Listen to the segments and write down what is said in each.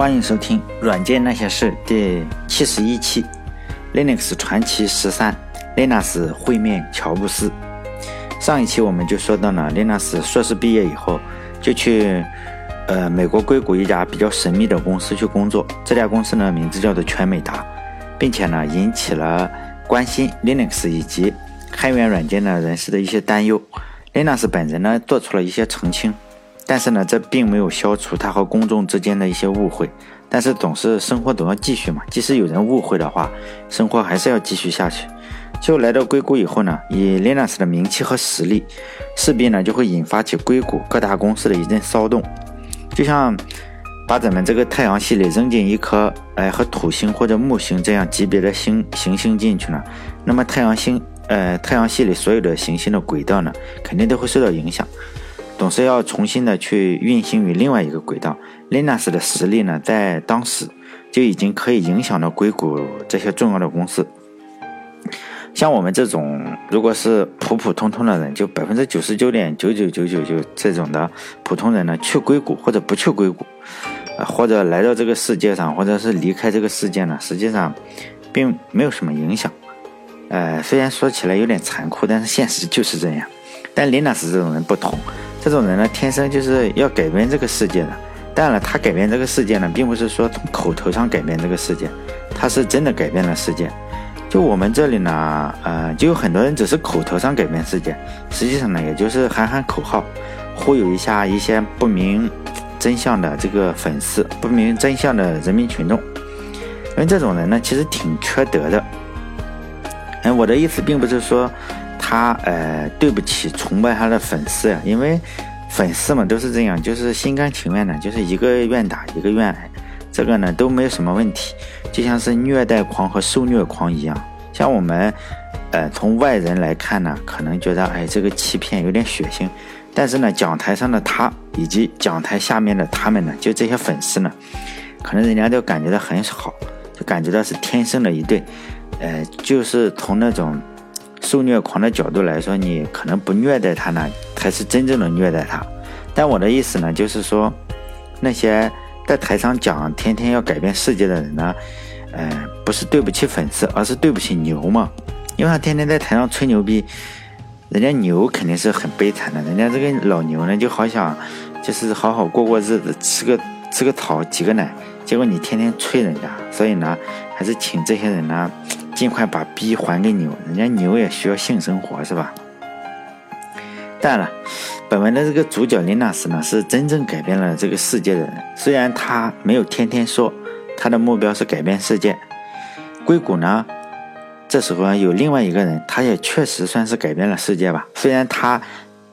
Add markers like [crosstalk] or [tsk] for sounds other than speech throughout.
欢迎收听《软件那些事》第七十一期，Linux 传奇十三，Linux 会面乔布斯。上一期我们就说到了，Linux 硕士毕业以后就去呃美国硅谷一家比较神秘的公司去工作，这家公司呢名字叫做全美达，并且呢引起了关心 Linux 以及开源软件的人士的一些担忧。Linux 本人呢做出了一些澄清。但是呢，这并没有消除他和公众之间的一些误会。但是总是生活总要继续嘛，即使有人误会的话，生活还是要继续下去。就来到硅谷以后呢，以 Linux 的名气和实力，势必呢就会引发起硅谷各大公司的一阵骚动。就像把咱们这个太阳系里扔进一颗哎和土星或者木星这样级别的星行星进去呢，那么太阳星呃太阳系里所有的行星的轨道呢，肯定都会受到影响。总是要重新的去运行于另外一个轨道。Linux 的实力呢，在当时就已经可以影响到硅谷这些重要的公司。像我们这种，如果是普普通通的人，就百分之九十九点九九九九九这种的普通人呢，去硅谷或者不去硅谷，或者来到这个世界上，或者是离开这个世界呢，实际上并没有什么影响。呃，虽然说起来有点残酷，但是现实就是这样。但 Linux 这种人不同。这种人呢，天生就是要改变这个世界的。当然了，他改变这个世界呢，并不是说从口头上改变这个世界，他是真的改变了世界。就我们这里呢，呃，就有很多人只是口头上改变世界，实际上呢，也就是喊喊口号，忽悠一下一些不明真相的这个粉丝，不明真相的人民群众。因为这种人呢，其实挺缺德的。哎，我的意思并不是说。他呃，对不起崇拜他的粉丝呀，因为粉丝嘛都是这样，就是心甘情愿的，就是一个愿打一个愿挨，这个呢都没有什么问题，就像是虐待狂和受虐狂一样。像我们呃从外人来看呢，可能觉得哎这个欺骗有点血腥，但是呢讲台上的他以及讲台下面的他们呢，就这些粉丝呢，可能人家都感觉到很好，就感觉到是天生的一对，呃就是从那种。受虐狂的角度来说，你可能不虐待他呢，才是真正的虐待他。但我的意思呢，就是说，那些在台上讲天天要改变世界的人呢，呃，不是对不起粉丝，而是对不起牛嘛。因为他天天在台上吹牛逼，人家牛肯定是很悲惨的，人家这个老牛呢，就好想就是好好过过日子，吃个吃个草，挤个奶，结果你天天吹人家，所以呢，还是请这些人呢。尽快把逼还给牛，人家牛也需要性生活，是吧？当然了，本文的这个主角林纳斯呢，是真正改变了这个世界的人。虽然他没有天天说他的目标是改变世界，硅谷呢，这时候有另外一个人，他也确实算是改变了世界吧。虽然他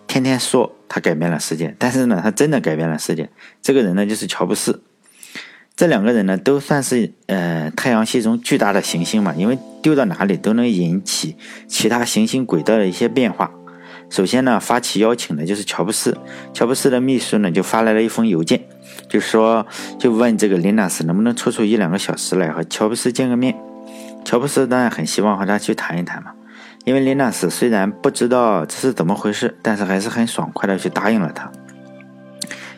天天说他改变了世界，但是呢，他真的改变了世界。这个人呢，就是乔布斯。这两个人呢，都算是呃太阳系中巨大的行星嘛，因为丢到哪里都能引起其他行星轨道的一些变化。首先呢，发起邀请的就是乔布斯，乔布斯的秘书呢就发来了一封邮件，就说就问这个林纳斯能不能抽出一两个小时来和乔布斯见个面。乔布斯当然很希望和他去谈一谈嘛，因为林纳斯虽然不知道这是怎么回事，但是还是很爽快的去答应了他。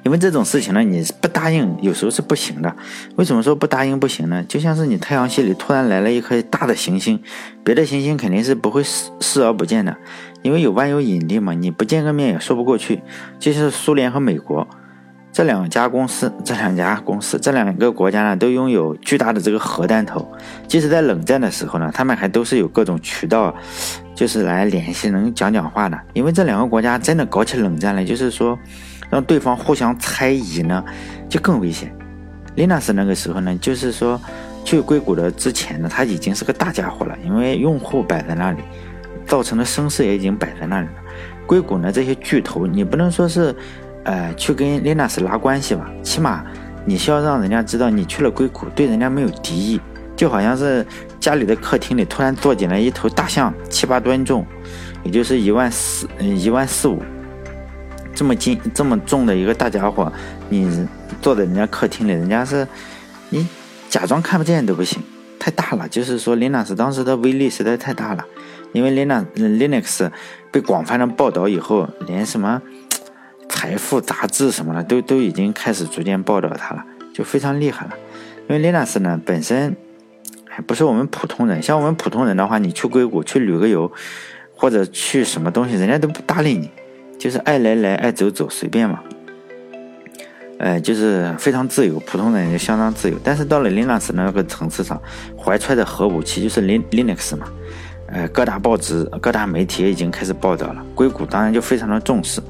因为这种事情呢，你不答应有时候是不行的。为什么说不答应不行呢？就像是你太阳系里突然来了一颗大的行星，别的行星肯定是不会视视而不见的，因为有万有引力嘛，你不见个面也说不过去。就是苏联和美国这两家公司，这两家公司这两个国家呢，都拥有巨大的这个核弹头。即使在冷战的时候呢，他们还都是有各种渠道，就是来联系能讲讲话的。因为这两个国家真的搞起冷战来，就是说。让对方互相猜疑呢，就更危险。林纳斯那个时候呢，就是说去硅谷的之前呢，他已经是个大家伙了，因为用户摆在那里，造成的声势也已经摆在那里了。硅谷呢，这些巨头，你不能说是，呃，去跟 Linux 拉关系吧，起码你需要让人家知道你去了硅谷，对人家没有敌意，就好像是家里的客厅里突然坐进来一头大象，七八吨重，也就是一万四，嗯，一万四五。这么斤这么重的一个大家伙，你坐在人家客厅里，人家是，你假装看不见都不行，太大了。就是说，Linux 当时的威力实在太大了，因为 Linux Linux 被广泛的报道以后，连什么财富杂志什么的都都已经开始逐渐报道它了。就非常厉害了。因为 Linux 呢本身还不是我们普通人，像我们普通人的话，你去硅谷去旅个游，或者去什么东西，人家都不搭理你，就是爱来来爱走走，随便嘛。呃，就是非常自由，普通人就相当自由。但是到了 Linux 那个层次上，怀揣着核武器就是 Lin Linux 嘛。呃，各大报纸、各大媒体已经开始报道了，硅谷当然就非常的重视。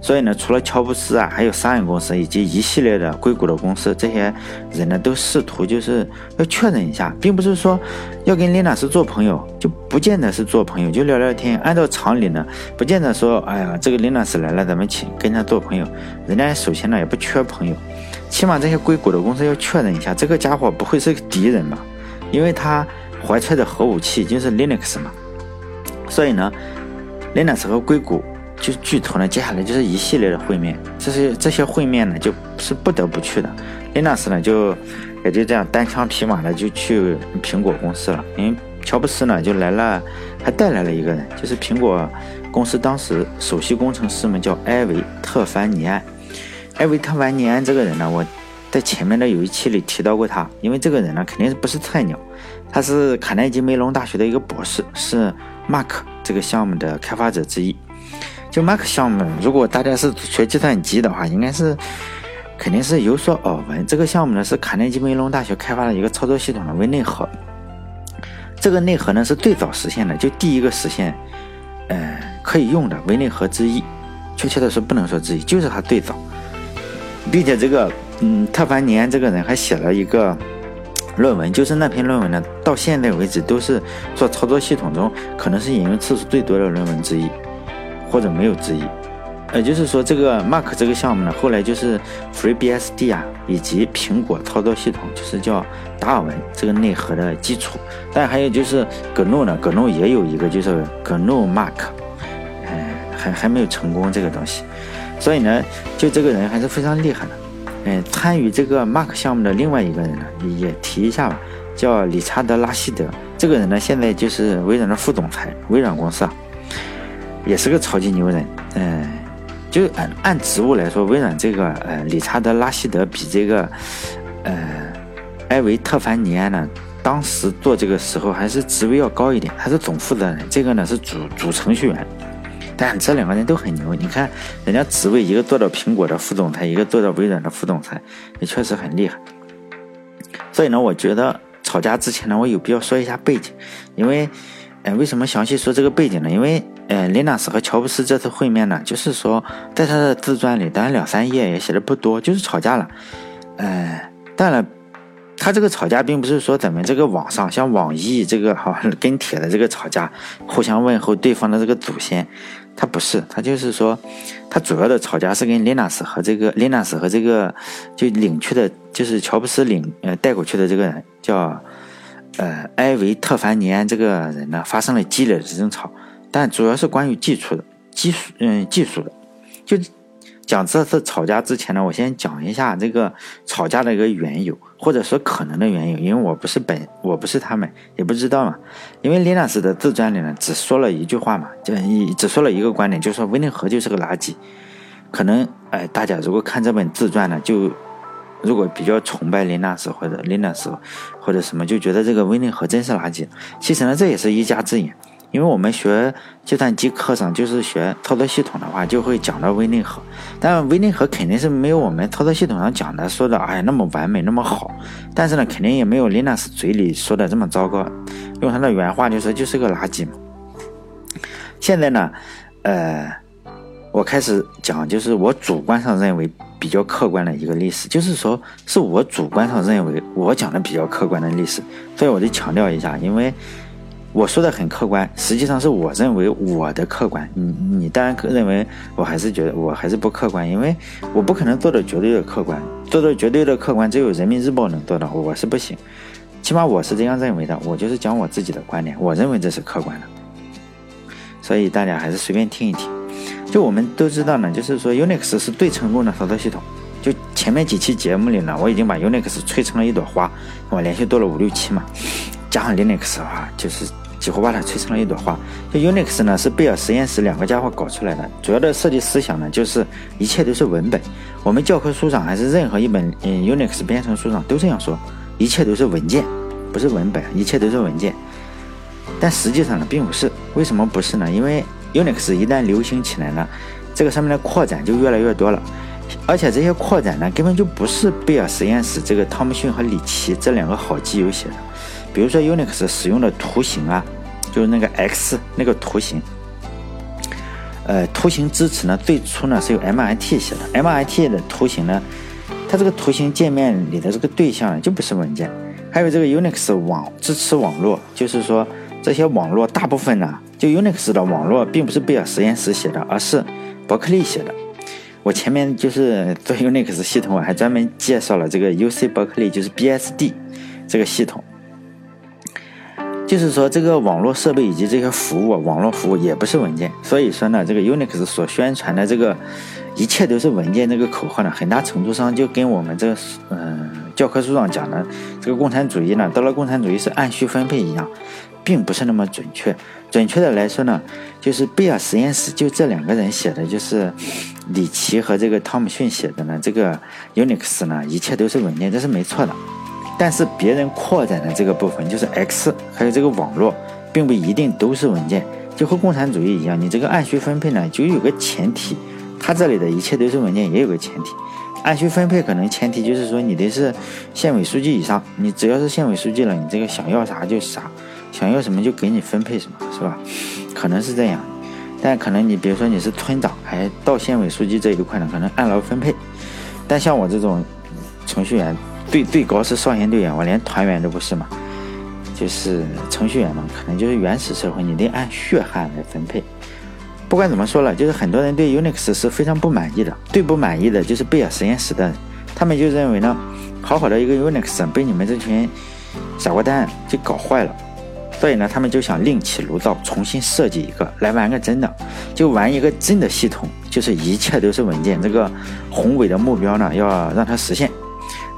所以呢，除了乔布斯啊，还有商业公司以及一系列的硅谷的公司，这些人呢都试图就是要确认一下，并不是说要跟 Linux 做朋友，就不见得是做朋友，就聊聊天。按照常理呢，不见得说，哎呀，这个 Linux 来了，咱们请跟他做朋友。人家首先呢也不缺朋友，起码这些硅谷的公司要确认一下，这个家伙不会是敌人吧？因为他。怀揣的核武器就是 Linux 嘛，所以呢，Linux 和硅谷就巨头呢，接下来就是一系列的会面，这些这些会面呢，就是不得不去的。Linux 呢，就也就这样单枪匹马的就去苹果公司了，因为乔布斯呢就来了，还带来了一个人，就是苹果公司当时首席工程师们叫埃维特凡尼安。埃维特凡尼安这个人呢，我在前面的有一期里提到过他，因为这个人呢，肯定是不是菜鸟。他是卡耐基梅隆大学的一个博士，是 Mac 这个项目的开发者之一。就 Mac 项目，如果大家是学计算机的话，应该是肯定是有所耳闻。这个项目呢是卡耐基梅隆大学开发的一个操作系统的微内核。这个内核呢是最早实现的，就第一个实现，呃，可以用的微内核之一。确切的说，不能说之一，就是它最早。并且这个，嗯，特凡尼安这个人还写了一个。[tsk] 论文就是那篇论文呢，到现在为止都是做操作系统中可能是引用次数最多的论文之一，或者没有之一。也就是说，这个 Mark 这个项目呢，后来就是 FreeBSD 啊，以及苹果操作系统，就是叫达尔文这个内核的基础。但还有就是 GNU 呢，GNU 也有一个就是 GNU Mark，嗯，还还没有成功这个东西。所以呢，就这个人还是非常厉害的。嗯，参与这个 Mark 项目的另外一个人呢，也提一下吧，叫理查德·拉希德。这个人呢，现在就是微软的副总裁，微软公司啊，也是个超级牛人。嗯，就按按职务来说，微软这个呃理查德·拉希德比这个呃埃维特凡尼安呢，当时做这个时候还是职位要高一点，他是总负责人，这个呢是主主程序员。但这两个人都很牛，你看人家职位，一个做到苹果的副总裁，一个做到微软的副总裁，也确实很厉害。所以呢，我觉得吵架之前呢，我有必要说一下背景，因为，呃，为什么详细说这个背景呢？因为，呃，林纳斯和乔布斯这次会面呢，就是说在他的自传里，当然两三页也写的不多，就是吵架了。呃，当然。他这个吵架并不是说咱们这个网上像网易这个哈跟帖的这个吵架，互相问候对方的这个祖先，他不是，他就是说，他主要的吵架是跟 Linux 和这个 Linux 和这个就领去的，就是乔布斯领呃带过去的这个人叫呃埃维特凡尼安这个人呢发生了激烈的争吵，但主要是关于技术的技术嗯技术的，就。讲这次吵架之前呢，我先讲一下这个吵架的一个缘由，或者说可能的原因，因为我不是本，我不是他们，也不知道嘛。因为林老师的自传里呢，只说了一句话嘛，就一只说了一个观点，就是说微内核就是个垃圾。可能哎，大家如果看这本自传呢，就如果比较崇拜林纳斯或者林纳斯或者什么，就觉得这个微内核真是垃圾。其实呢，这也是一家之言。因为我们学计算机课上就是学操作系统的话，就会讲到微内核，但微内核肯定是没有我们操作系统上讲的说的哎那么完美那么好，但是呢，肯定也没有 Linux 嘴里说的这么糟糕。用他的原话就说就是个垃圾嘛。现在呢，呃，我开始讲就是我主观上认为比较客观的一个历史，就是说是我主观上认为我讲的比较客观的历史，所以我就强调一下，因为。我说的很客观，实际上是我认为我的客观。你你当然认为我还是觉得我还是不客观，因为我不可能做到绝对的客观，做到绝对的客观只有人民日报能做到，我是不行。起码我是这样认为的，我就是讲我自己的观点，我认为这是客观的。所以大家还是随便听一听。就我们都知道呢，就是说 Unix 是最成功的操作系统。就前面几期节目里呢，我已经把 Unix 吹成了一朵花，我连续做了五六期嘛，加上 Linux 的话，就是。几乎把它吹成了一朵花。就 Unix 呢是贝尔实验室两个家伙搞出来的，主要的设计思想呢就是一切都是文本。我们教科书上还是任何一本嗯 Unix 编程书上都这样说，一切都是文件，不是文本，一切都是文件。但实际上呢并不是，为什么不是呢？因为 Unix 一旦流行起来呢，这个上面的扩展就越来越多了。而且这些扩展呢，根本就不是贝尔实验室这个汤姆逊和里奇这两个好基友写的。比如说 Unix 使用的图形啊，就是那个 X 那个图形，呃，图形支持呢，最初呢是由 MIT 写的。MIT 的图形呢，它这个图形界面里的这个对象呢就不是文件。还有这个 Unix 网支持网络，就是说这些网络大部分呢，就 Unix 的网络并不是贝尔实验室写的，而是伯克利写的。我前面就是做 Unix 系统，我还专门介绍了这个 UC 伯克利，就是 BSD 这个系统。就是说，这个网络设备以及这些服务，网络服务也不是文件。所以说呢，这个 Unix 所宣传的这个一切都是文件这个口号呢，很大程度上就跟我们这个嗯教科书上讲的这个共产主义呢，到了共产主义是按需分配一样。并不是那么准确。准确的来说呢，就是贝尔实验室就这两个人写的，就是里奇和这个汤姆逊写的呢。这个 Unix 呢，一切都是文件，这是没错的。但是别人扩展的这个部分，就是 X 还有这个网络，并不一定都是文件。就和共产主义一样，你这个按需分配呢，就有个前提。它这里的一切都是文件，也有个前提。按需分配可能前提就是说你得是县委书记以上，你只要是县委书记了，你这个想要啥就啥。想要什么就给你分配什么，是吧？可能是这样，但可能你比如说你是村长，还到县委书记这一块呢，可能按劳分配。但像我这种程序员，最最高是少先队员，我连团员都不是嘛，就是程序员嘛，可能就是原始社会，你得按血汗来分配。不管怎么说了，就是很多人对 Unix 是非常不满意的，最不满意的就是贝尔实验室的人，他们就认为呢，好好的一个 Unix 被你们这群傻瓜蛋就搞坏了。所以呢，他们就想另起炉灶，重新设计一个来玩个真的，就玩一个真的系统，就是一切都是文件。这个宏伟的目标呢，要让它实现。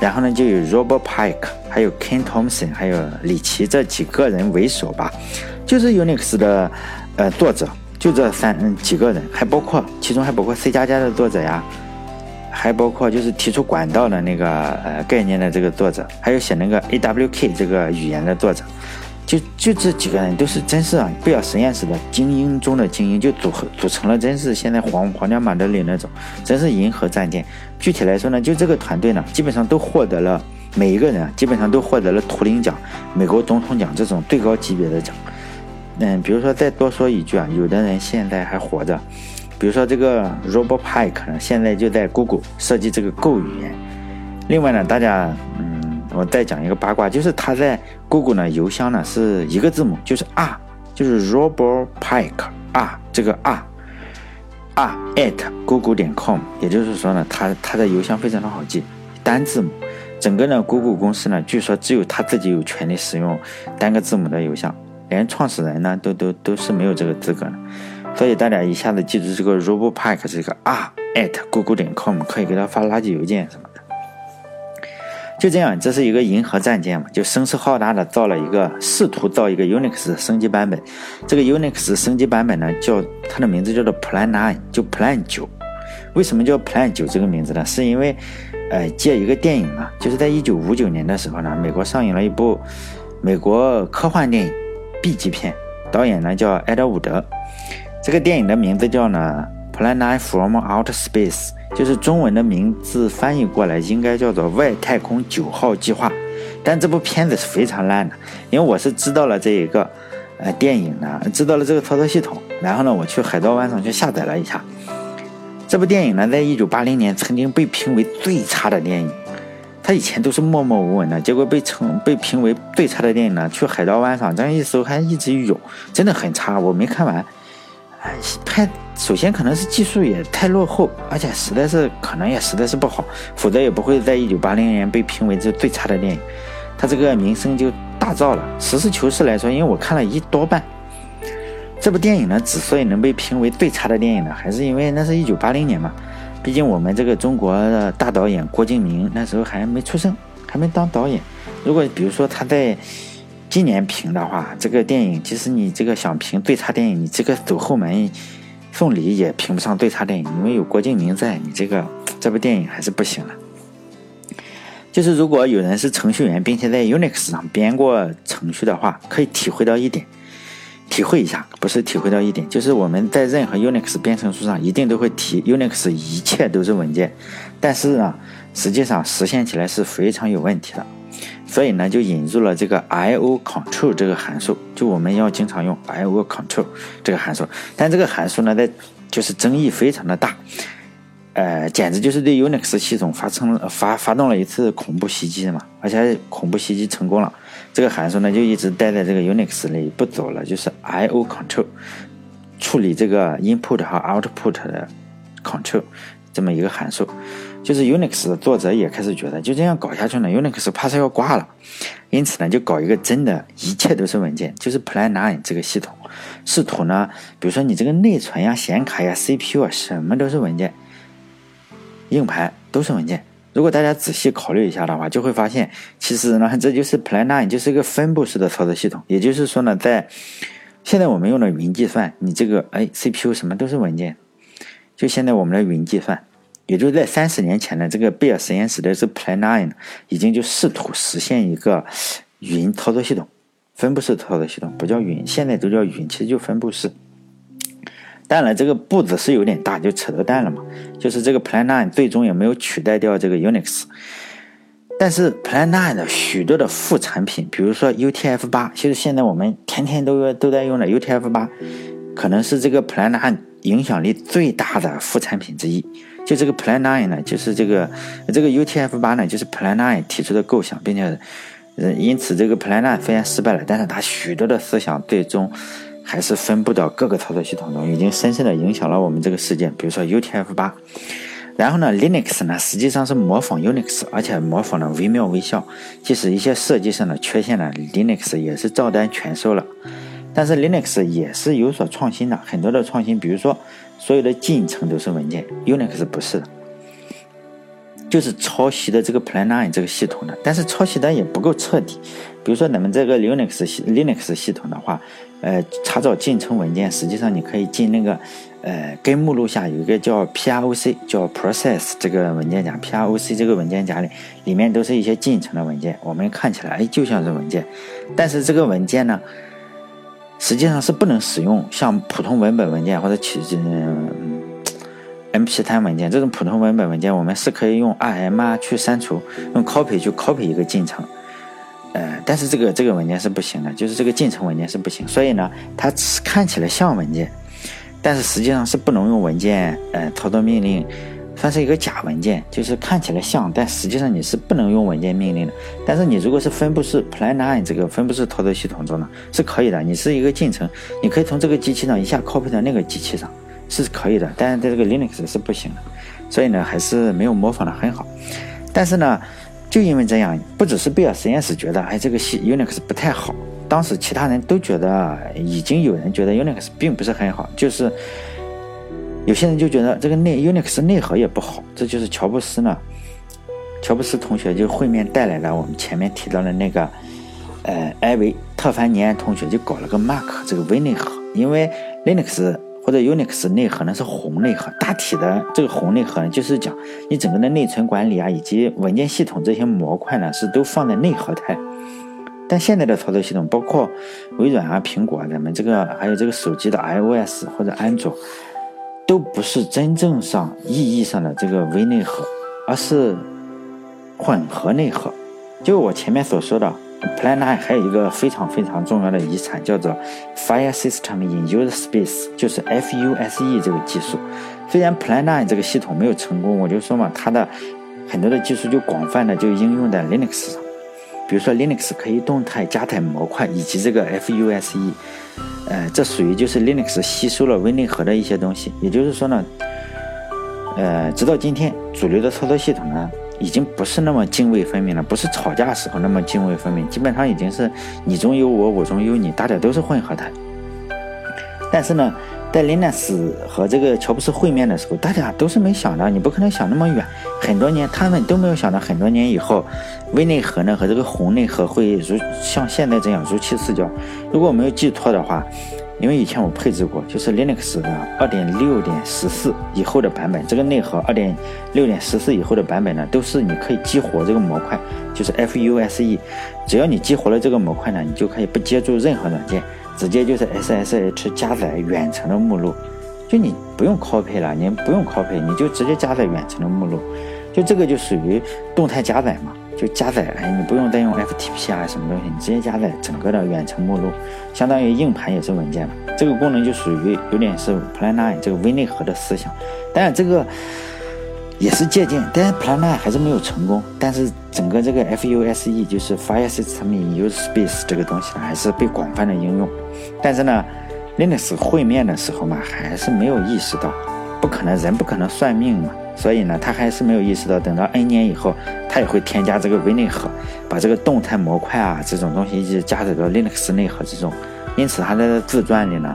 然后呢，就有 Robert Pike，还有 Ken Thompson，还有李奇这几个人为首吧，就是 Unix 的呃作者，就这三嗯几个人，还包括其中还包括 C 加加的作者呀，还包括就是提出管道的那个呃概念的这个作者，还有写那个 AWK 这个语言的作者。就就这几个人都是真是啊，贝尔实验室的精英中的精英，就组合组成了真是现在皇皇家马德里那种，真是银河战舰。具体来说呢，就这个团队呢，基本上都获得了每一个人啊，基本上都获得了图灵奖、美国总统奖这种最高级别的奖。嗯，比如说再多说一句啊，有的人现在还活着，比如说这个 Robert Pike 呢，现在就在 Google 设计这个 Go 语言。另外呢，大家嗯。我再讲一个八卦，就是他在 Google 呢邮箱呢是一个字母，就是 R，就是 Robert Pike R 这个 R R at Google 点 com，也就是说呢，他他的邮箱非常的好记，单字母。整个呢 Google 公司呢，据说只有他自己有权利使用单个字母的邮箱，连创始人呢都都都是没有这个资格的。所以大家一下子记住这个 Robert Pike 这个 R at Google 点 com，可以给他发垃圾邮件什么。就这样，这是一个银河战舰嘛，就声势浩大的造了一个，试图造一个 Unix 升级版本。这个 Unix 升级版本呢，叫它的名字叫做 Plan Nine，就 Plan 九。为什么叫 Plan 九这个名字呢？是因为，呃，借一个电影啊，就是在一九五九年的时候呢，美国上映了一部美国科幻电影 B 级片，导演呢叫埃德伍德。这个电影的名字叫呢 plan i from Outer Space。就是中文的名字翻译过来应该叫做《外太空九号计划》，但这部片子是非常烂的，因为我是知道了这一个，呃，电影呢，知道了这个操作系统，然后呢，我去海盗湾上去下载了一下。这部电影呢，在一九八零年曾经被评为最差的电影，它以前都是默默无闻的，结果被称被评为最差的电影呢，去海盗湾上这样一搜还一直有，真的很差，我没看完。拍首先可能是技术也太落后，而且实在是可能也实在是不好，否则也不会在一九八零年被评为这最差的电影。他这个名声就大噪了。实事求是来说，因为我看了一多半，这部电影呢，之所以能被评为最差的电影呢，还是因为那是一九八零年嘛。毕竟我们这个中国的大导演郭敬明那时候还没出生，还没当导演。如果比如说他在今年评的话，这个电影即使你这个想评最差电影，你这个走后门送礼也评不上最差电影，因为有郭敬明在，你这个 [tsk] 这部电影还是不行的。就是如果有人是程序员，并且在 Unix 上编过程序的话，可以体会到一点，体会一下，不是体会到一点，就是我们在任何 Unix 编程书上一定都会提 Unix 一切都是文件，但是呢，实际上实现起来是非常有问题的。所以呢，就引入了这个 I/O control 这个函数，就我们要经常用 I/O control 这个函数。但这个函数呢，在就是争议非常的大，呃，简直就是对 Unix 系统发生发发动了一次恐怖袭击嘛，而且还恐怖袭击成功了。这个函数呢，就一直待在这个 Unix 里不走了，就是 I/O control 处理这个 input 和 output 的 control 这么一个函数。就是 Unix 的作者也开始觉得，就这样搞下去呢，Unix 怕是要挂了。因此呢，就搞一个真的，一切都是文件，就是 Plan Nine 这个系统，试图呢，比如说你这个内存呀、显卡呀、CPU 啊，什么都是文件，硬盘都是文件。如果大家仔细考虑一下的话，就会发现，其实呢，这就是 Plan Nine，就是一个分布式的操作系统。也就是说呢，在现在我们用的云计算，你这个哎 CPU 什么都是文件，就现在我们的云计算。也就在三十年前呢这个贝尔实验室的这 Plan Nine 已经就试图实现一个云操作系统，分布式操作系统不叫云，现在都叫云，其实就分布式。当然，这个步子是有点大，就扯到蛋了嘛。就是这个 Plan Nine 最终也没有取代掉这个 Unix，但是 Plan Nine 的许多的副产品，比如说 UTF 八，就是现在我们天天都都在用的 UTF 八，可能是这个 Plan Nine 影响力最大的副产品之一。就这个 Plan Nine 呢，就是这个这个 UTF 八呢，就是 Plan Nine 提出的构想，并且，呃，因此这个 Plan Nine 虽然失败了，但是它许多的思想最终还是分布到各个操作系统中，已经深深的影响了我们这个世界。比如说 UTF 八，然后呢，Linux 呢实际上是模仿 Unix，而且模仿的惟妙惟肖，即使一些设计上的缺陷呢，Linux 也是照单全收了。但是 Linux 也是有所创新的，很多的创新，比如说所有的进程都是文件，Unix 不是的，就是抄袭的这个 Plan Nine 这个系统的，但是抄袭的也不够彻底。比如说咱们这个 Linux 系 Linux 系统的话，呃，查找进程文件，实际上你可以进那个呃根目录下有一个叫 proc 叫 process 这个文件夹，proc 这个文件夹里里面都是一些进程的文件，我们看起来哎就像是文件，但是这个文件呢？实际上是不能使用像普通文本文件或者其嗯 MP3 文件这种普通文本文件，我们是可以用 RM 啊去删除，用 copy 去 copy 一个进程，呃，但是这个这个文件是不行的，就是这个进程文件是不行，所以呢，它看起来像文件，但是实际上是不能用文件呃操作命令。算是一个假文件，就是看起来像，但实际上你是不能用文件命令的。但是你如果是分布式 Plan 9这个分布式操作系统中呢，是可以的。你是一个进程，你可以从这个机器上一下 copy 到那个机器上，是可以的。但是在这个 Linux 是不行的，所以呢，还是没有模仿的很好。但是呢，就因为这样，不只是贝尔实验室觉得，哎，这个系 Unix 不太好，当时其他人都觉得，已经有人觉得 Unix 并不是很好，就是。有些人就觉得这个内 Unix 内核也不好，这就是乔布斯呢。乔布斯同学就会面带来了我们前面提到的那个，呃，艾维特凡尼安同学就搞了个 Mac 这个微内核，因为 Linux 或者 Unix 内核呢是宏内核，大体的这个宏内核呢就是讲你整个的内存管理啊以及文件系统这些模块呢是都放在内核态。但现在的操作系统，包括微软啊、苹果啊，咱们这个还有这个手机的 iOS 或者安卓。都不是真正上意义上的这个微内核，而是混合内核。就我前面所说的，Plan Nine 还有一个非常非常重要的遗产，叫做 Fire System in User Space，就是 FUSE 这个技术。虽然 Plan Nine 这个系统没有成功，我就说嘛，它的很多的技术就广泛的就应用在 Linux 上。比如说 Linux 可以动态加载模块，以及这个 FUSE。呃，这属于就是 Linux 吸收了微内核的一些东西，也就是说呢，呃，直到今天，主流的操作系统呢，已经不是那么泾渭分明了，不是吵架时候那么泾渭分明，基本上已经是你中有我，我中有你，大家都是混合的。但是呢在林纳斯和这个乔布斯会面的时候，大家都是没想到，你不可能想那么远。很多年，他们都没有想到，很多年以后，微内核呢和这个红内核会如像现在这样如期似交。如果我没有记错的话，因为以前我配置过，就是 Linux 的二点六点十四以后的版本，这个内核二点六点十四以后的版本呢，都是你可以激活这个模块，就是 FUSE，只要你激活了这个模块呢，你就可以不接触任何软件。直接就是 SSH 加载远程的目录，就你不用 copy 了，你不用 copy，你就直接加载远程的目录，就这个就属于动态加载嘛，就加载，哎，你不用再用 FTP 啊什么东西，你直接加载整个的远程目录，相当于硬盘也是文件了。这个功能就属于有点是 Plan9 这个微内核的思想，但这个。也是借鉴，但是 Plan9 还是没有成功。但是整个这个 FUSE 就是 File System in Use Space 这个东西呢，还是被广泛的应用。但是呢，Linux 会面的时候嘛，还是没有意识到，不可能人不可能算命嘛，所以呢，他还是没有意识到，等到 N 年以后，他也会添加这个微内核，把这个动态模块啊这种东西一直加载到 Linux 内核之中。因此，他在自传里呢。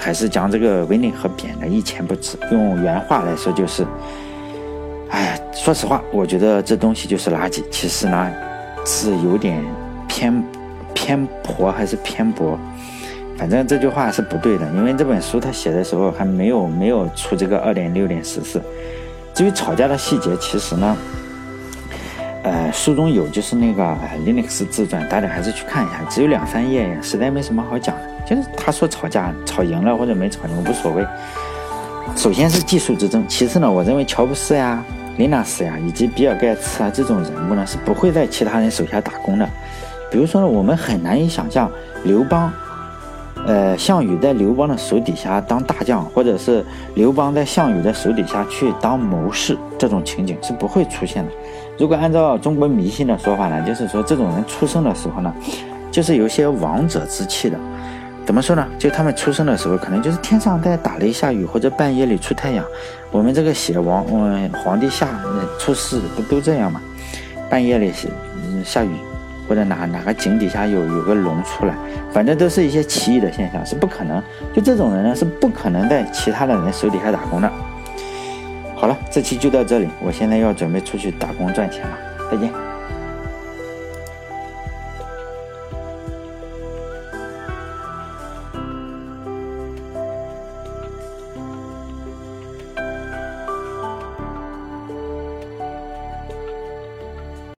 还是将这个微内和贬得一钱不值。用原话来说就是，哎，说实话，我觉得这东西就是垃圾。其实呢，是有点偏偏颇还是偏颇。反正这句话是不对的，因为这本书他写的时候还没有没有出这个二点六点十四。至于吵架的细节，其实呢，呃，书中有，就是那个 Linux 自传，大家还是去看一下，只有两三页，实在没什么好讲的。就是他说吵架吵赢了或者没吵赢无所谓。首先是技术之争，其次呢，我认为乔布斯呀、林纳斯呀以及比尔盖茨啊这种人物呢是不会在其他人手下打工的。比如说呢，我们很难以想象刘邦，呃，项羽在刘邦的手底下当大将，或者是刘邦在项羽的手底下去当谋士，这种情景是不会出现的。如果按照中国迷信的说法呢，就是说这种人出生的时候呢，就是有些王者之气的。怎么说呢？就他们出生的时候，可能就是天上在打雷下雨，或者半夜里出太阳。我们这个写王，嗯，皇帝下出事不都这样吗？半夜里嗯下雨，或者哪哪个井底下有有个龙出来，反正都是一些奇异的现象，是不可能。就这种人呢，是不可能在其他的人手底下打工的。好了，这期就到这里，我现在要准备出去打工赚钱了，再见。